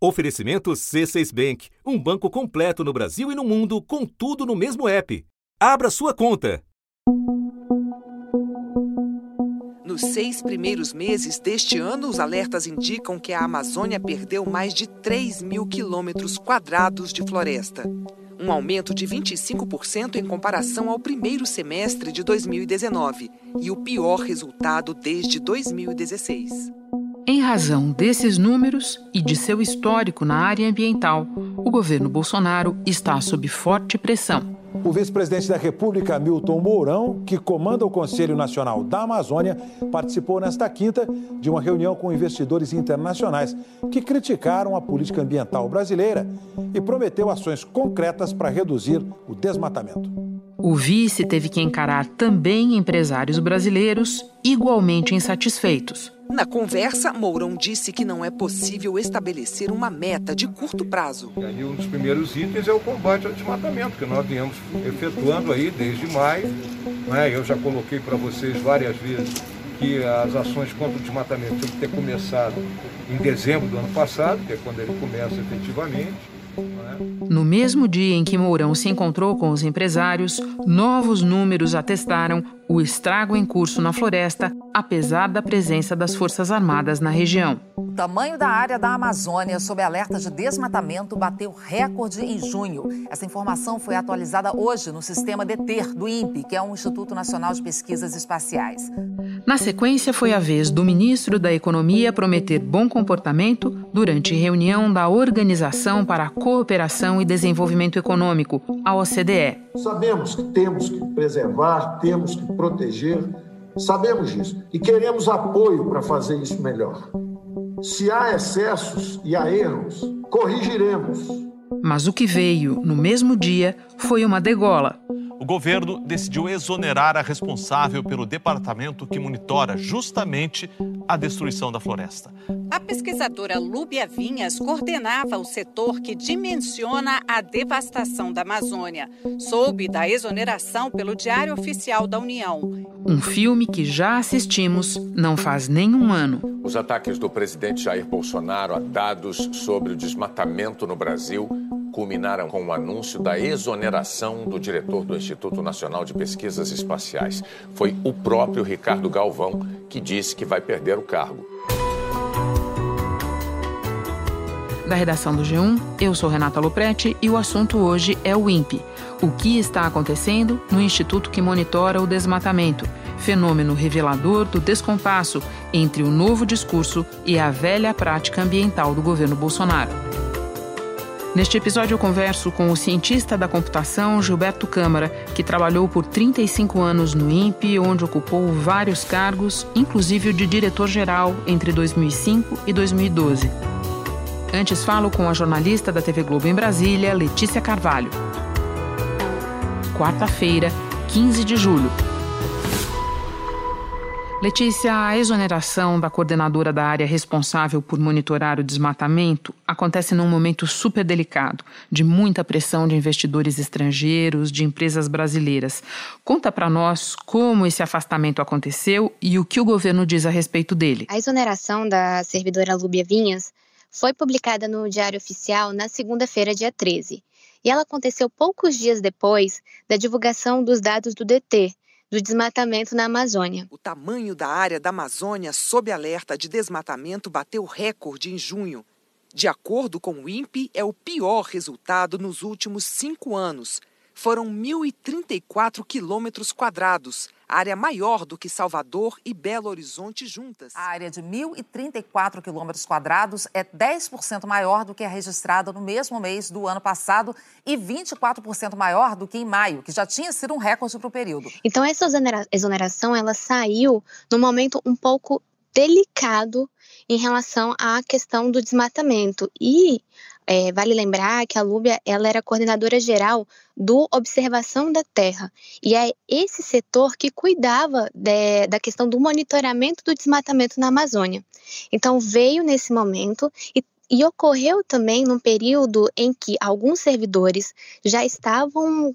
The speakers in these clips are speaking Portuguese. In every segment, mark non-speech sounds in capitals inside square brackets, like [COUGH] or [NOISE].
Oferecimento C6 Bank, um banco completo no Brasil e no mundo, com tudo no mesmo app. Abra sua conta. Nos seis primeiros meses deste ano, os alertas indicam que a Amazônia perdeu mais de 3 mil quilômetros quadrados de floresta. Um aumento de 25% em comparação ao primeiro semestre de 2019 e o pior resultado desde 2016. Em razão desses números e de seu histórico na área ambiental, o governo Bolsonaro está sob forte pressão. O vice-presidente da República, Milton Mourão, que comanda o Conselho Nacional da Amazônia, participou nesta quinta de uma reunião com investidores internacionais que criticaram a política ambiental brasileira e prometeu ações concretas para reduzir o desmatamento. O vice teve que encarar também empresários brasileiros igualmente insatisfeitos. Na conversa, Mourão disse que não é possível estabelecer uma meta de curto prazo. E um dos primeiros itens é o combate ao desmatamento, que nós viemos efetuando aí desde maio. Né? Eu já coloquei para vocês várias vezes que as ações contra o desmatamento tinham que ter começado em dezembro do ano passado, que é quando ele começa efetivamente. No mesmo dia em que Mourão se encontrou com os empresários, novos números atestaram o estrago em curso na floresta, apesar da presença das Forças Armadas na região. O tamanho da área da Amazônia sob alerta de desmatamento bateu recorde em junho. Essa informação foi atualizada hoje no sistema DETER do INPE, que é um Instituto Nacional de Pesquisas Espaciais. Na sequência, foi a vez do ministro da Economia prometer bom comportamento durante reunião da Organização para a Cooperação e Desenvolvimento Econômico, a OCDE. Sabemos que temos que preservar, temos que proteger, sabemos disso e queremos apoio para fazer isso melhor. Se há excessos e há erros, corrigiremos. Mas o que veio no mesmo dia foi uma degola governo decidiu exonerar a responsável pelo departamento que monitora justamente a destruição da floresta. A pesquisadora Lúbia Vinhas coordenava o setor que dimensiona a devastação da Amazônia. Soube da exoneração pelo Diário Oficial da União. Um filme que já assistimos não faz nenhum ano. Os ataques do presidente Jair Bolsonaro a dados sobre o desmatamento no Brasil culminaram com o anúncio da exoneração do diretor do Instituto Nacional de Pesquisas Espaciais. Foi o próprio Ricardo Galvão que disse que vai perder o cargo. Da redação do G1, eu sou Renata Loprete e o assunto hoje é o INPE. O que está acontecendo no instituto que monitora o desmatamento, fenômeno revelador do descompasso entre o novo discurso e a velha prática ambiental do governo Bolsonaro. Neste episódio, eu converso com o cientista da computação Gilberto Câmara, que trabalhou por 35 anos no INPE, onde ocupou vários cargos, inclusive o de diretor-geral entre 2005 e 2012. Antes, falo com a jornalista da TV Globo em Brasília, Letícia Carvalho. Quarta-feira, 15 de julho. Letícia, a exoneração da coordenadora da área responsável por monitorar o desmatamento acontece num momento super delicado, de muita pressão de investidores estrangeiros, de empresas brasileiras. Conta para nós como esse afastamento aconteceu e o que o governo diz a respeito dele. A exoneração da servidora Lúbia Vinhas foi publicada no Diário Oficial na segunda-feira, dia 13. E ela aconteceu poucos dias depois da divulgação dos dados do DT, do desmatamento na Amazônia. O tamanho da área da Amazônia sob alerta de desmatamento bateu recorde em junho. De acordo com o INPE, é o pior resultado nos últimos cinco anos. Foram 1.034 quilômetros quadrados, área maior do que Salvador e Belo Horizonte juntas. A área de 1.034 quilômetros quadrados é 10% maior do que a registrada no mesmo mês do ano passado e 24% maior do que em maio, que já tinha sido um recorde para o período. Então essa exoneração ela saiu no momento um pouco delicado em relação à questão do desmatamento e é, vale lembrar que a Lúbia ela era coordenadora geral do Observação da Terra e é esse setor que cuidava de, da questão do monitoramento do desmatamento na Amazônia. Então veio nesse momento e e ocorreu também num período em que alguns servidores já estavam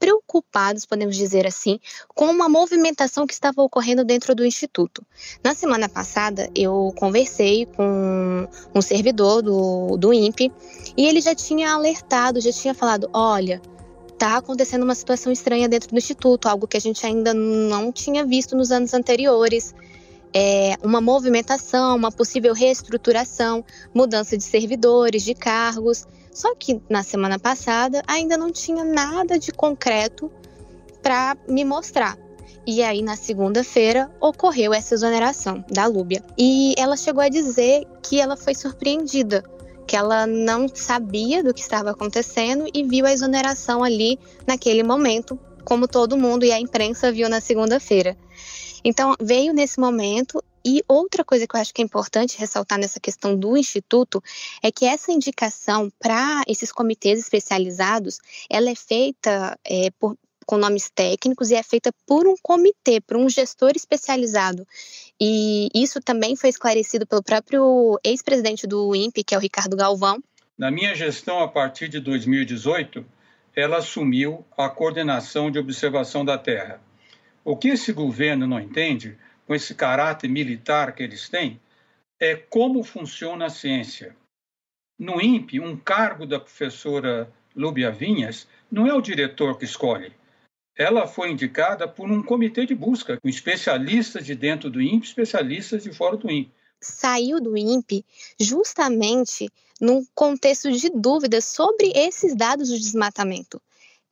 preocupados, podemos dizer assim, com uma movimentação que estava ocorrendo dentro do Instituto. Na semana passada, eu conversei com um servidor do, do INPE e ele já tinha alertado, já tinha falado: olha, está acontecendo uma situação estranha dentro do Instituto, algo que a gente ainda não tinha visto nos anos anteriores. É, uma movimentação, uma possível reestruturação, mudança de servidores, de cargos. Só que na semana passada ainda não tinha nada de concreto para me mostrar. E aí, na segunda-feira, ocorreu essa exoneração da Lúbia. E ela chegou a dizer que ela foi surpreendida que ela não sabia do que estava acontecendo e viu a exoneração ali naquele momento, como todo mundo e a imprensa viu na segunda-feira. Então, veio nesse momento. E outra coisa que eu acho que é importante ressaltar nessa questão do Instituto é que essa indicação para esses comitês especializados, ela é feita é, por, com nomes técnicos e é feita por um comitê, por um gestor especializado. E isso também foi esclarecido pelo próprio ex-presidente do INPE, que é o Ricardo Galvão. Na minha gestão, a partir de 2018, ela assumiu a coordenação de observação da Terra. O que esse governo não entende, com esse caráter militar que eles têm, é como funciona a ciência. No INPE, um cargo da professora Lúbia Vinhas não é o diretor que escolhe, ela foi indicada por um comitê de busca, com especialistas de dentro do INPE, especialistas de fora do INPE. Saiu do INPE justamente num contexto de dúvidas sobre esses dados do desmatamento.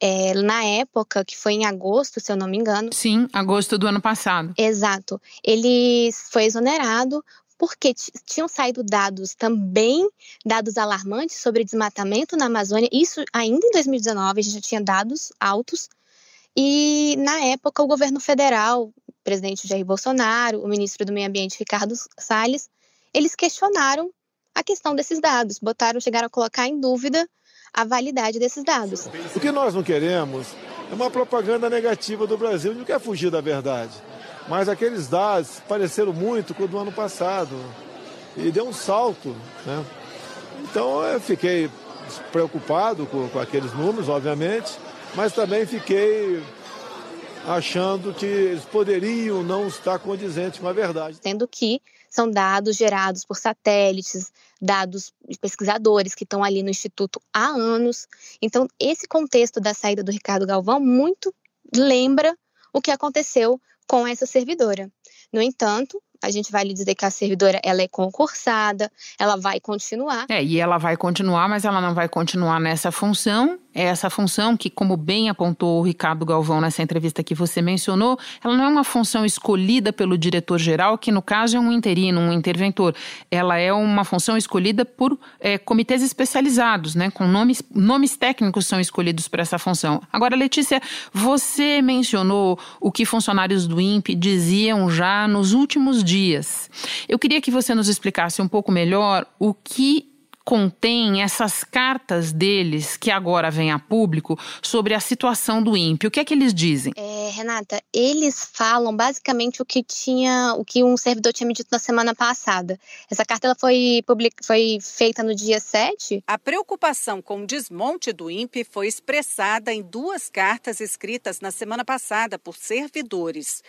É, na época, que foi em agosto, se eu não me engano. Sim, agosto do ano passado. Exato. Ele foi exonerado porque tinham saído dados também, dados alarmantes sobre desmatamento na Amazônia. Isso ainda em 2019, a gente já tinha dados altos e, na época, o governo federal, o presidente Jair Bolsonaro, o ministro do Meio Ambiente, Ricardo Salles, eles questionaram a questão desses dados, botaram, chegaram a colocar em dúvida a validade desses dados. O que nós não queremos é uma propaganda negativa do Brasil, não quer fugir da verdade. Mas aqueles dados pareceram muito com o do ano passado e deu um salto. Né? Então eu fiquei preocupado com, com aqueles números, obviamente, mas também fiquei achando que eles poderiam não estar condizentes com a verdade. Tendo que são dados gerados por satélites, dados de pesquisadores que estão ali no Instituto há anos. Então, esse contexto da saída do Ricardo Galvão muito lembra o que aconteceu com essa servidora. No entanto, a gente vai lhe dizer que a servidora ela é concursada, ela vai continuar. É, e ela vai continuar, mas ela não vai continuar nessa função é essa função que, como bem apontou o Ricardo Galvão nessa entrevista que você mencionou, ela não é uma função escolhida pelo diretor-geral, que no caso é um interino, um interventor. Ela é uma função escolhida por é, comitês especializados, né, com nomes, nomes técnicos são escolhidos para essa função. Agora, Letícia, você mencionou o que funcionários do INPE diziam já nos últimos dias. Eu queria que você nos explicasse um pouco melhor o que contém essas cartas deles que agora vêm a público sobre a situação do INPE. O que é que eles dizem? É, Renata, eles falam basicamente o que tinha, o que um servidor tinha me dito na semana passada. Essa carta ela foi, public... foi feita no dia 7. A preocupação com o desmonte do INPE foi expressada em duas cartas escritas na semana passada por servidores.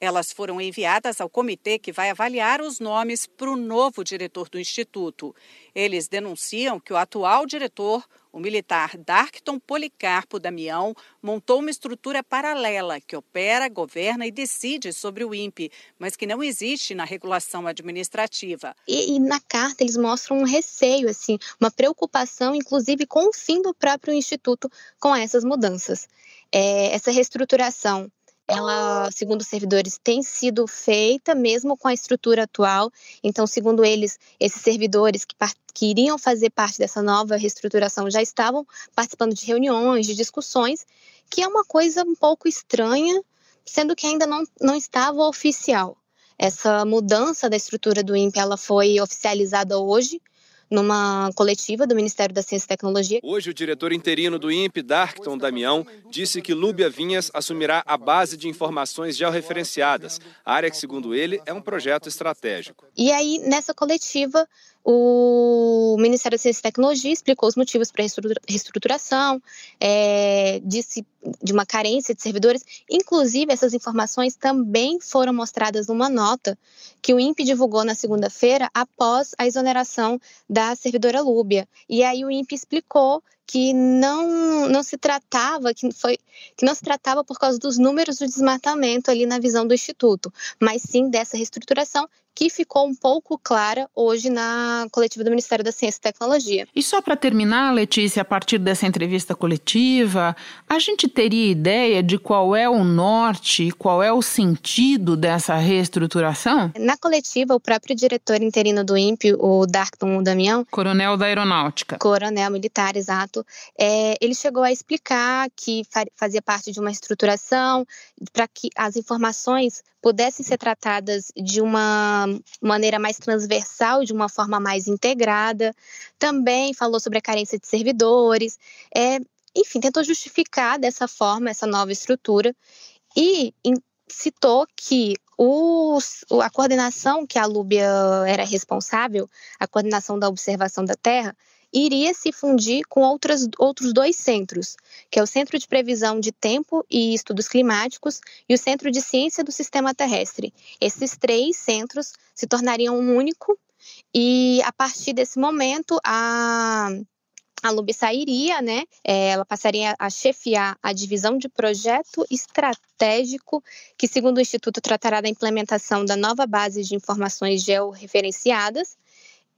Elas foram enviadas ao comitê que vai avaliar os nomes para o novo diretor do Instituto. Eles denunciam que o atual diretor, o militar Darkton Policarpo Damião, montou uma estrutura paralela que opera, governa e decide sobre o INPE, mas que não existe na regulação administrativa. E, e na carta eles mostram um receio, assim, uma preocupação, inclusive, com o fim do próprio Instituto com essas mudanças. É, essa reestruturação ela, segundo os servidores, tem sido feita mesmo com a estrutura atual. Então, segundo eles, esses servidores que, que iriam fazer parte dessa nova reestruturação já estavam participando de reuniões, de discussões, que é uma coisa um pouco estranha, sendo que ainda não, não estava oficial. Essa mudança da estrutura do INPE ela foi oficializada hoje, numa coletiva do Ministério da Ciência e Tecnologia. Hoje, o diretor interino do INPE, Darkton Damião, disse que Lúbia Vinhas assumirá a base de informações georreferenciadas, área que, segundo ele, é um projeto estratégico. E aí, nessa coletiva, o Ministério da Ciência e Tecnologia explicou os motivos para a reestruturação, é, disse de uma carência de servidores. Inclusive, essas informações também foram mostradas numa nota que o INPE divulgou na segunda-feira após a exoneração da servidora Lúbia. E aí o INPE explicou que não, não se tratava, que, foi, que não se tratava por causa dos números do desmatamento ali na visão do Instituto, mas sim dessa reestruturação que ficou um pouco clara hoje na coletiva do Ministério da Ciência e Tecnologia. E só para terminar, Letícia, a partir dessa entrevista coletiva, a gente teria ideia de qual é o norte, qual é o sentido dessa reestruturação? Na coletiva, o próprio diretor interino do INPE, o Darkton Damião, coronel da Aeronáutica, coronel militar, exato, é, ele chegou a explicar que fazia parte de uma estruturação para que as informações pudessem ser tratadas de uma maneira mais transversal, de uma forma mais integrada. Também falou sobre a carência de servidores. É, enfim, tentou justificar dessa forma essa nova estrutura e citou que os, a coordenação que a Lúbia era responsável, a coordenação da observação da Terra, iria se fundir com outras, outros dois centros, que é o Centro de Previsão de Tempo e Estudos Climáticos e o Centro de Ciência do Sistema Terrestre. Esses três centros se tornariam um único e, a partir desse momento, a a Lub sairia, né? É, ela passaria a chefiar a divisão de projeto estratégico, que, segundo o Instituto, tratará da implementação da nova base de informações georreferenciadas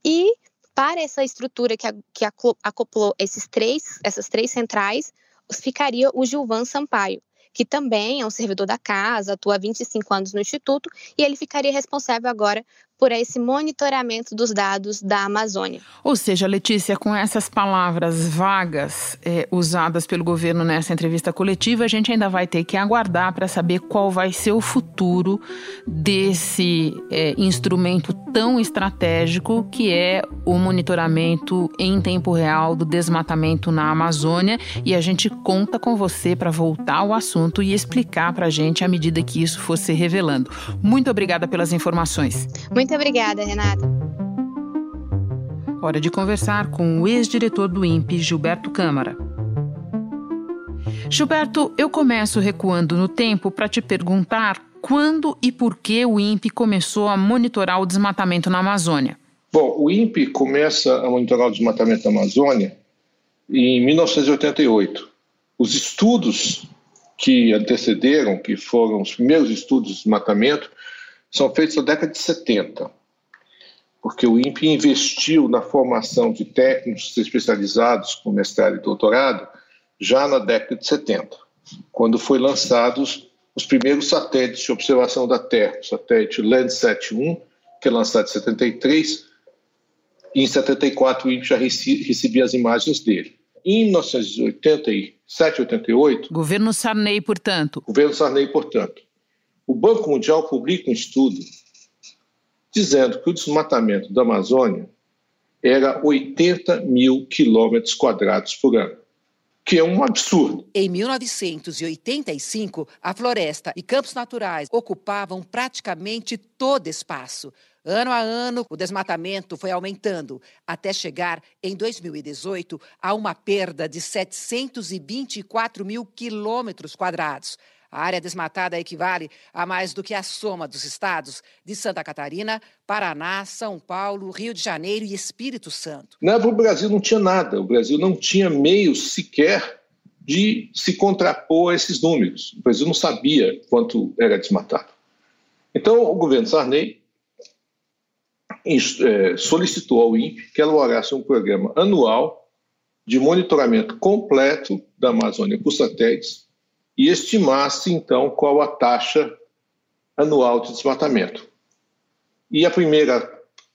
e para essa estrutura que, a, que acoplou esses três, essas três centrais, ficaria o Gilvan Sampaio, que também é um servidor da casa, atua há 25 anos no Instituto, e ele ficaria responsável agora por esse monitoramento dos dados da Amazônia. Ou seja, Letícia, com essas palavras vagas é, usadas pelo governo nessa entrevista coletiva, a gente ainda vai ter que aguardar para saber qual vai ser o futuro desse é, instrumento tão estratégico que é o monitoramento em tempo real do desmatamento na Amazônia. E a gente conta com você para voltar ao assunto e explicar para a gente à medida que isso for se revelando. Muito obrigada pelas informações. Muito muito obrigada, Renata. Hora de conversar com o ex-diretor do INPE, Gilberto Câmara. Gilberto, eu começo recuando no tempo para te perguntar quando e por que o INPE começou a monitorar o desmatamento na Amazônia. Bom, o INPE começa a monitorar o desmatamento na Amazônia em 1988. Os estudos que antecederam, que foram os primeiros estudos de desmatamento, são feitos na década de 70, porque o INPE investiu na formação de técnicos especializados com mestrado e doutorado já na década de 70, quando foi lançados os primeiros satélites de observação da Terra, o satélite Landsat 1, que é lançado em 73, e em 74 o INPE já recebia as imagens dele. Em 1987, 88... Governo Sarney, portanto. Governo Sarney, portanto o Banco Mundial publica um estudo dizendo que o desmatamento da Amazônia era 80 mil quilômetros quadrados por ano, que é um absurdo. Em 1985, a floresta e campos naturais ocupavam praticamente todo espaço. Ano a ano, o desmatamento foi aumentando, até chegar, em 2018, a uma perda de 724 mil quilômetros quadrados. A área desmatada equivale a mais do que a soma dos estados de Santa Catarina, Paraná, São Paulo, Rio de Janeiro e Espírito Santo. Não, o Brasil não tinha nada, o Brasil não tinha meios sequer de se contrapor a esses números. O Brasil não sabia quanto era desmatado. Então, o governo Sarney é, solicitou ao INPE que elaborasse um programa anual de monitoramento completo da Amazônia por satélites e estimasse, então, qual a taxa anual de desmatamento. E a primeira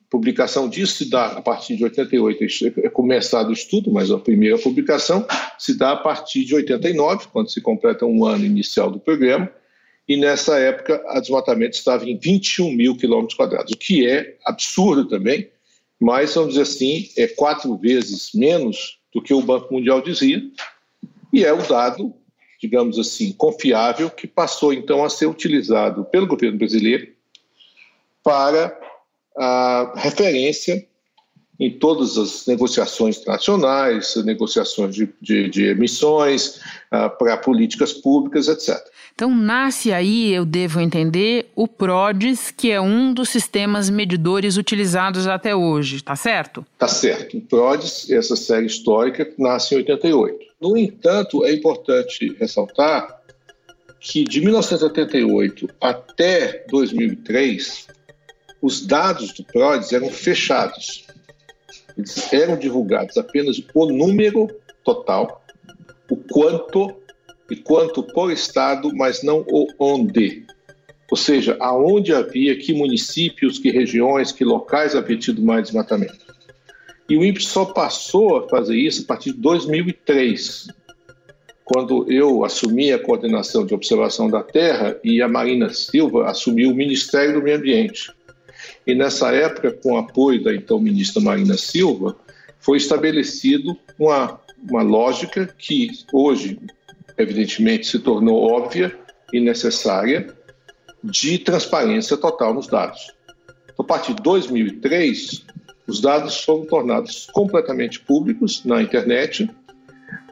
publicação disso se dá a partir de 88, é começado o estudo, mas a primeira publicação se dá a partir de 89, quando se completa um ano inicial do programa, e nessa época o desmatamento estava em 21 mil quilômetros quadrados, o que é absurdo também, mas vamos dizer assim, é quatro vezes menos do que o Banco Mundial dizia, e é o dado digamos assim, confiável, que passou então a ser utilizado pelo governo brasileiro para a referência em todas as negociações internacionais, negociações de, de, de emissões, uh, para políticas públicas, etc. Então, nasce aí, eu devo entender, o PRODES, que é um dos sistemas medidores utilizados até hoje, tá certo? Tá certo. O PRODES, essa série histórica, nasce em 88. No entanto, é importante ressaltar que de 1988 até 2003, os dados do PRODES eram fechados. Eles eram divulgados apenas o número total, o quanto e quanto por estado, mas não o onde. Ou seja, aonde havia, que municípios, que regiões, que locais havia tido mais desmatamento. E o INPE só passou a fazer isso a partir de 2003, quando eu assumi a coordenação de observação da terra e a Marina Silva assumiu o Ministério do Meio Ambiente. E nessa época, com o apoio da então ministra Marina Silva, foi estabelecido uma, uma lógica que hoje, evidentemente, se tornou óbvia e necessária de transparência total nos dados. Então, a partir de 2003, os dados foram tornados completamente públicos na internet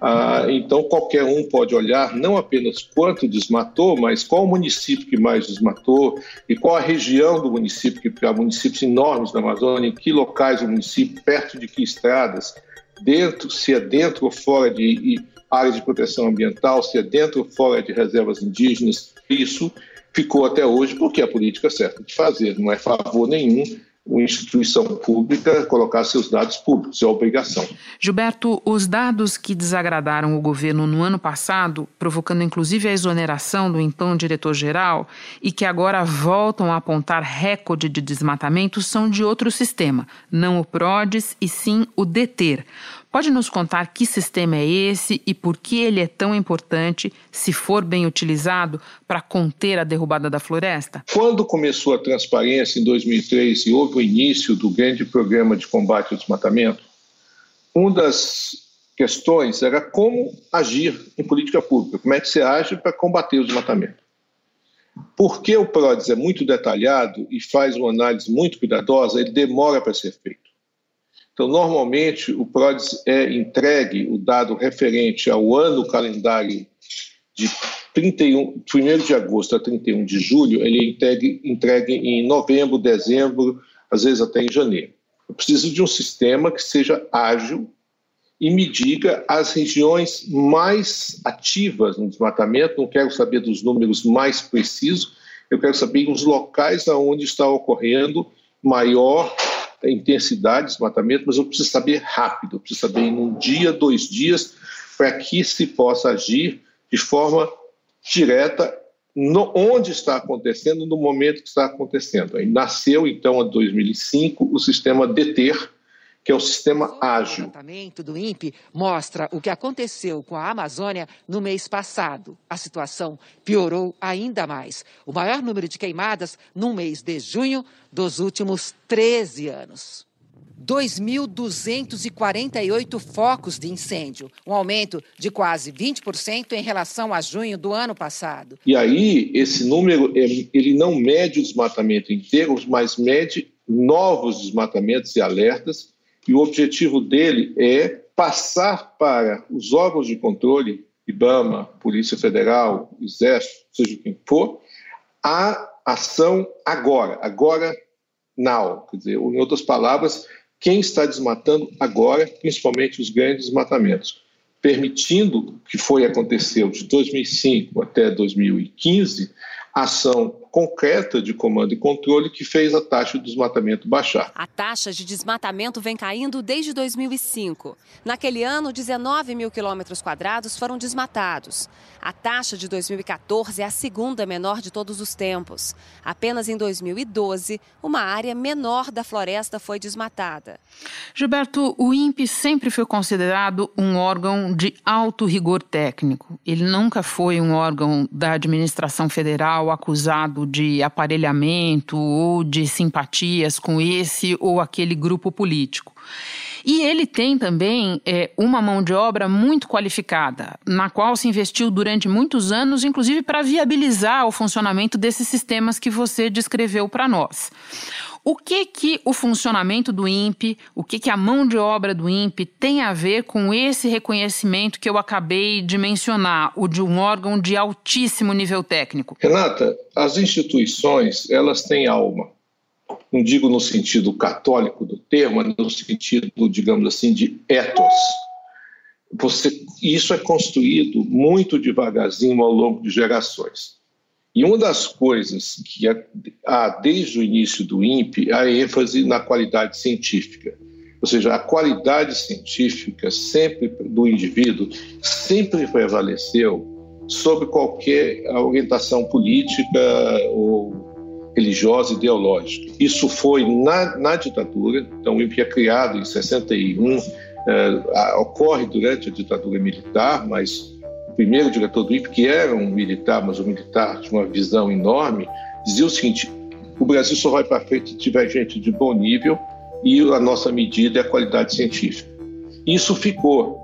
ah, então, qualquer um pode olhar não apenas quanto desmatou, mas qual o município que mais desmatou e qual a região do município, que há municípios enormes na Amazônia, em que locais o município, perto de que estradas, dentro, se é dentro ou fora de áreas de proteção ambiental, se é dentro ou fora de reservas indígenas. Isso ficou até hoje porque é a política certa de fazer, não é favor nenhum uma instituição pública colocar seus dados públicos, é obrigação. Gilberto, os dados que desagradaram o governo no ano passado, provocando inclusive a exoneração do então diretor-geral, e que agora voltam a apontar recorde de desmatamento, são de outro sistema, não o PRODES e sim o DETER. Pode nos contar que sistema é esse e por que ele é tão importante, se for bem utilizado, para conter a derrubada da floresta? Quando começou a transparência em 2003 e houve o início do grande programa de combate ao desmatamento, uma das questões era como agir em política pública, como é que você age para combater o desmatamento. Porque o PRODES é muito detalhado e faz uma análise muito cuidadosa, ele demora para ser feito. Então, normalmente, o PRODES é entregue, o dado referente ao ano calendário de 31, 1 de agosto a 31 de julho, ele é entregue, entregue em novembro, dezembro, às vezes até em janeiro. Eu preciso de um sistema que seja ágil e me diga as regiões mais ativas no desmatamento. Não quero saber dos números mais precisos, eu quero saber os locais onde está ocorrendo maior intensidade de desmatamento, mas eu preciso saber rápido, eu preciso saber em um dia, dois dias, para que se possa agir de forma direta no, onde está acontecendo, no momento que está acontecendo. Aí nasceu, então, em 2005, o sistema DETER, que é o sistema ágil. O levantamento do INPE mostra o que aconteceu com a Amazônia no mês passado. A situação piorou ainda mais. O maior número de queimadas no mês de junho dos últimos 13 anos. 2.248 focos de incêndio, um aumento de quase 20% em relação a junho do ano passado. E aí, esse número, ele não mede o desmatamento inteiro, mas mede novos desmatamentos e alertas e o objetivo dele é passar para os órgãos de controle, IBAMA, Polícia Federal, Exército, seja quem for, a ação agora, agora, now. Quer dizer, em outras palavras, quem está desmatando agora, principalmente os grandes desmatamentos, permitindo que foi aconteceu de 2005 até 2015 ação concreta de comando e controle que fez a taxa de desmatamento baixar. A taxa de desmatamento vem caindo desde 2005. Naquele ano, 19 mil quilômetros quadrados foram desmatados. A taxa de 2014 é a segunda menor de todos os tempos. Apenas em 2012, uma área menor da floresta foi desmatada. Gilberto, o INPE sempre foi considerado um órgão de alto rigor técnico. Ele nunca foi um órgão da administração federal acusado de aparelhamento ou de simpatias com esse ou aquele grupo político. E ele tem também é, uma mão de obra muito qualificada, na qual se investiu durante muitos anos, inclusive para viabilizar o funcionamento desses sistemas que você descreveu para nós. O que que o funcionamento do INPE, o que que a mão de obra do INPE tem a ver com esse reconhecimento que eu acabei de mencionar, o de um órgão de altíssimo nível técnico? Renata, as instituições, elas têm alma. Não digo no sentido católico do termo, mas no sentido, digamos assim, de ethos. Você, isso é construído muito devagarzinho ao longo de gerações. E uma das coisas que há desde o início do INPE é a ênfase na qualidade científica. Ou seja, a qualidade científica sempre do indivíduo sempre prevaleceu sobre qualquer orientação política ou religiosa, ideológica. Isso foi na, na ditadura, então o INPE é criado em 61, é, ocorre durante a ditadura militar, mas primeiro diretor do INPE, que era um militar, mas um militar de uma visão enorme, dizia o seguinte: o Brasil só vai para frente se tiver gente de bom nível e a nossa medida é a qualidade científica. Isso ficou.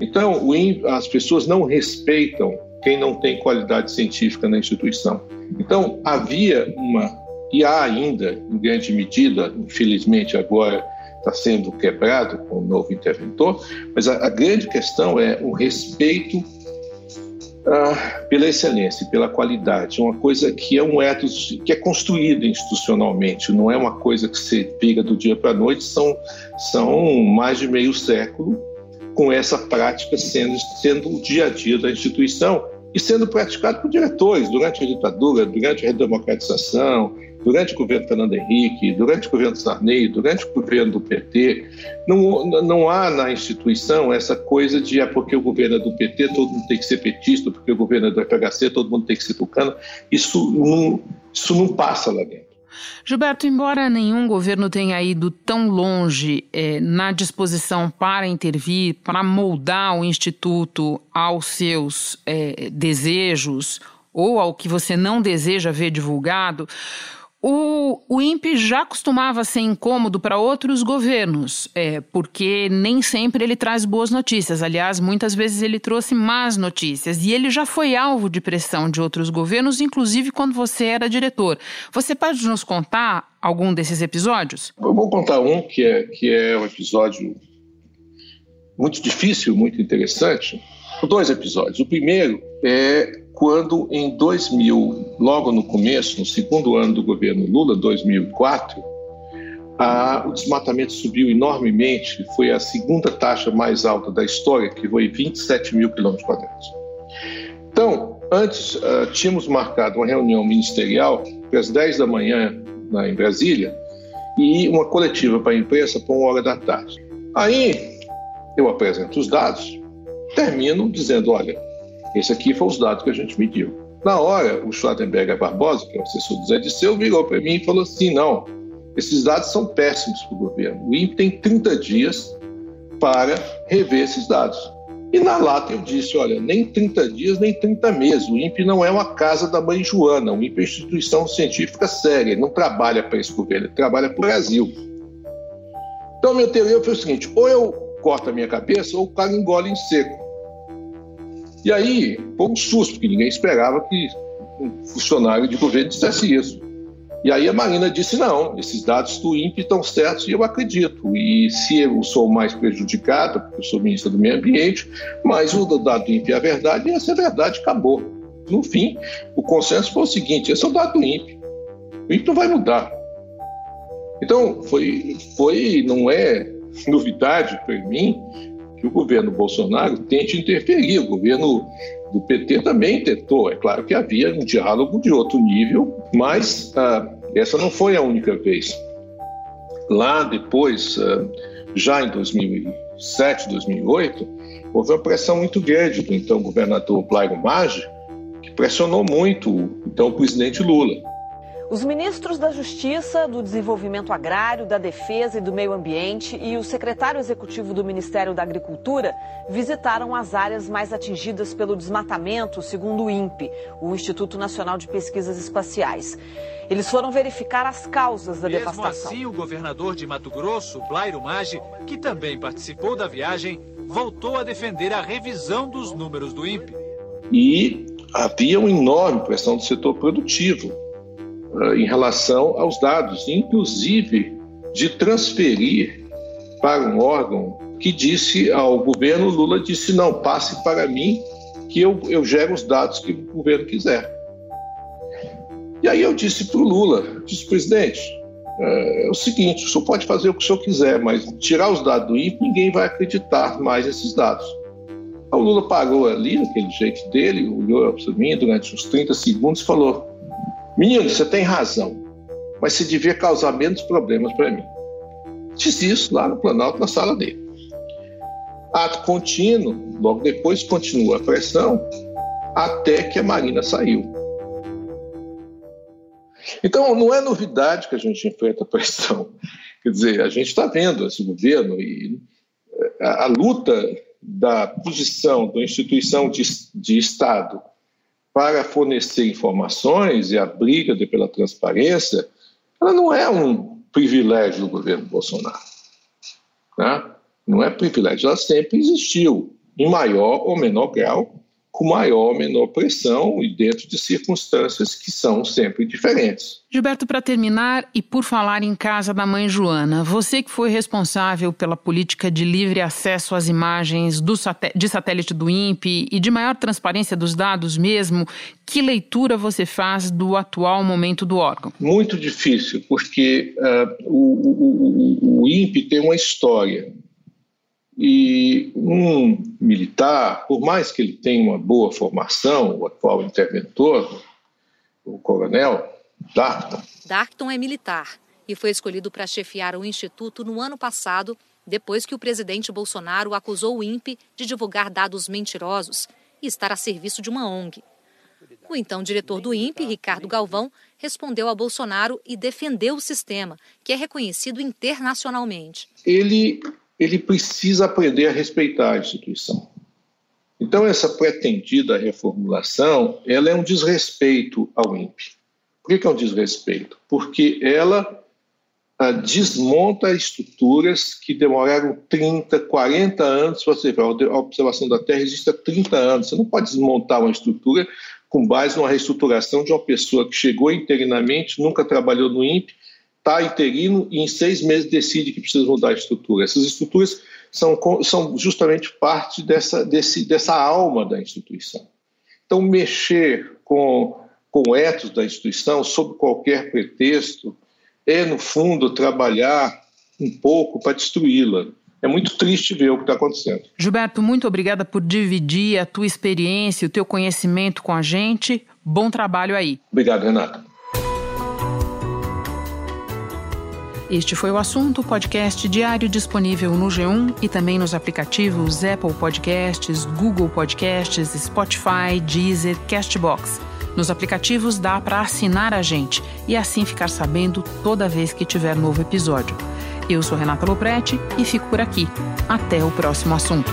Então, as pessoas não respeitam quem não tem qualidade científica na instituição. Então, havia uma, e há ainda, em grande medida, infelizmente agora está sendo quebrado com o novo interventor, mas a, a grande questão é o respeito ah, pela excelência, pela qualidade, uma coisa que é um ethos que é construída institucionalmente, não é uma coisa que se pega do dia para a noite, são, são mais de meio século com essa prática sendo, sendo o dia a dia da instituição e sendo praticado por diretores durante a ditadura, durante a redemocratização, durante o governo Fernando Henrique, durante o governo Sarney, durante o governo do PT, não, não há na instituição essa coisa de é porque o governo é do PT, todo mundo tem que ser petista, porque o governo é do FHC, todo mundo tem que ser tucano. Isso não, isso não passa lá dentro. Gilberto, embora nenhum governo tenha ido tão longe é, na disposição para intervir, para moldar o Instituto aos seus é, desejos ou ao que você não deseja ver divulgado, o, o INPE já costumava ser incômodo para outros governos, é, porque nem sempre ele traz boas notícias. Aliás, muitas vezes ele trouxe más notícias. E ele já foi alvo de pressão de outros governos, inclusive quando você era diretor. Você pode nos contar algum desses episódios? Eu vou contar um que é, que é um episódio muito difícil, muito interessante. Dois episódios. O primeiro é quando em 2000, logo no começo, no segundo ano do governo Lula, 2004, a, o desmatamento subiu enormemente, foi a segunda taxa mais alta da história, que foi 27 mil quilômetros quadrados. Então, antes uh, tínhamos marcado uma reunião ministerial as 10 da manhã na, em Brasília e uma coletiva para a imprensa para uma hora da tarde. Aí eu apresento os dados, termino dizendo: olha, esse aqui foi os dados que a gente mediu. Na hora, o Schwarzenberger Barbosa, que é o assessor do Zé Disseu, virou para mim e falou assim: não, esses dados são péssimos para o governo. O INPE tem 30 dias para rever esses dados. E na lata eu disse: olha, nem 30 dias, nem 30 meses. O INPE não é uma casa da mãe Joana. O INPE é uma instituição científica séria. Ele não trabalha para esse governo, ele trabalha para o Brasil. Então, minha teoria foi o seguinte: ou eu corto a minha cabeça, ou o cara engole em seco. E aí, foi um susto, porque ninguém esperava que um funcionário de governo dissesse isso. E aí a Marina disse: não, esses dados do INPE estão certos e eu acredito. E se eu sou mais prejudicado, porque eu sou ministro do Meio Ambiente, mas o dado do INPE é a verdade, e essa é a verdade, acabou. No fim, o consenso foi o seguinte: esse é o dado do INPE. O INPE não vai mudar. Então, foi, foi não é novidade para mim que o governo Bolsonaro tente interferir. O governo do PT também tentou. É claro que havia um diálogo de outro nível, mas ah, essa não foi a única vez. Lá depois, ah, já em 2007, 2008, houve uma pressão muito grande do então governador Blairo Maggi, que pressionou muito então o presidente Lula. Os ministros da Justiça, do Desenvolvimento Agrário, da Defesa e do Meio Ambiente e o secretário executivo do Ministério da Agricultura visitaram as áreas mais atingidas pelo desmatamento, segundo o INPE, o Instituto Nacional de Pesquisas Espaciais. Eles foram verificar as causas da Mesmo devastação. assim, o governador de Mato Grosso, Blairo Maggi, que também participou da viagem, voltou a defender a revisão dos números do INPE. E havia uma enorme pressão do setor produtivo em relação aos dados, inclusive de transferir para um órgão que disse ao governo, Lula disse, não, passe para mim que eu, eu gero os dados que o governo quiser. E aí eu disse para o Lula, disse, presidente, é, é, o seguinte, o senhor pode fazer o que o senhor quiser, mas tirar os dados do INPE, ninguém vai acreditar mais nesses dados. O Lula parou ali, daquele jeito dele, olhou para mim durante uns 30 segundos e falou: Menino, você tem razão, mas você devia causar menos problemas para mim. Disse isso lá no Planalto, na sala dele. Ato contínuo, logo depois continua a pressão, até que a Marina saiu. Então, não é novidade que a gente enfrenta pressão. [LAUGHS] Quer dizer, a gente está vendo esse governo e a, a luta da posição da instituição de, de Estado para fornecer informações e a briga pela transparência, ela não é um privilégio do governo Bolsonaro. Né? Não é privilégio, ela sempre existiu, em maior ou menor grau, com maior ou menor pressão e dentro de circunstâncias que são sempre diferentes. Gilberto, para terminar, e por falar em casa da mãe Joana, você que foi responsável pela política de livre acesso às imagens de satélite do INPE e de maior transparência dos dados mesmo, que leitura você faz do atual momento do órgão? Muito difícil, porque uh, o, o, o, o INPE tem uma história e um militar, por mais que ele tenha uma boa formação, o atual interventor, o coronel Darkton. Darkton é militar e foi escolhido para chefiar o instituto no ano passado, depois que o presidente Bolsonaro acusou o INPE de divulgar dados mentirosos e estar a serviço de uma ONG. O então diretor do INPE, Ricardo Galvão, respondeu a Bolsonaro e defendeu o sistema, que é reconhecido internacionalmente. Ele ele precisa aprender a respeitar a instituição. Então, essa pretendida reformulação, ela é um desrespeito ao INPE. Por que é um desrespeito? Porque ela ah, desmonta estruturas que demoraram 30, 40 anos. Você vê, a observação da Terra existe há 30 anos. Você não pode desmontar uma estrutura com base numa reestruturação de uma pessoa que chegou interinamente, nunca trabalhou no INPE está interino e em seis meses decide que precisa mudar a estrutura. Essas estruturas são, são justamente parte dessa, desse, dessa alma da instituição. Então, mexer com, com o ethos da instituição, sob qualquer pretexto, é, no fundo, trabalhar um pouco para destruí-la. É muito triste ver o que está acontecendo. Gilberto, muito obrigada por dividir a tua experiência, o teu conhecimento com a gente. Bom trabalho aí. Obrigado, Renata. Este foi o assunto, podcast diário disponível no G1 e também nos aplicativos Apple Podcasts, Google Podcasts, Spotify, Deezer, Castbox. Nos aplicativos dá para assinar a gente e assim ficar sabendo toda vez que tiver novo episódio. Eu sou Renata Loprete e fico por aqui. Até o próximo assunto.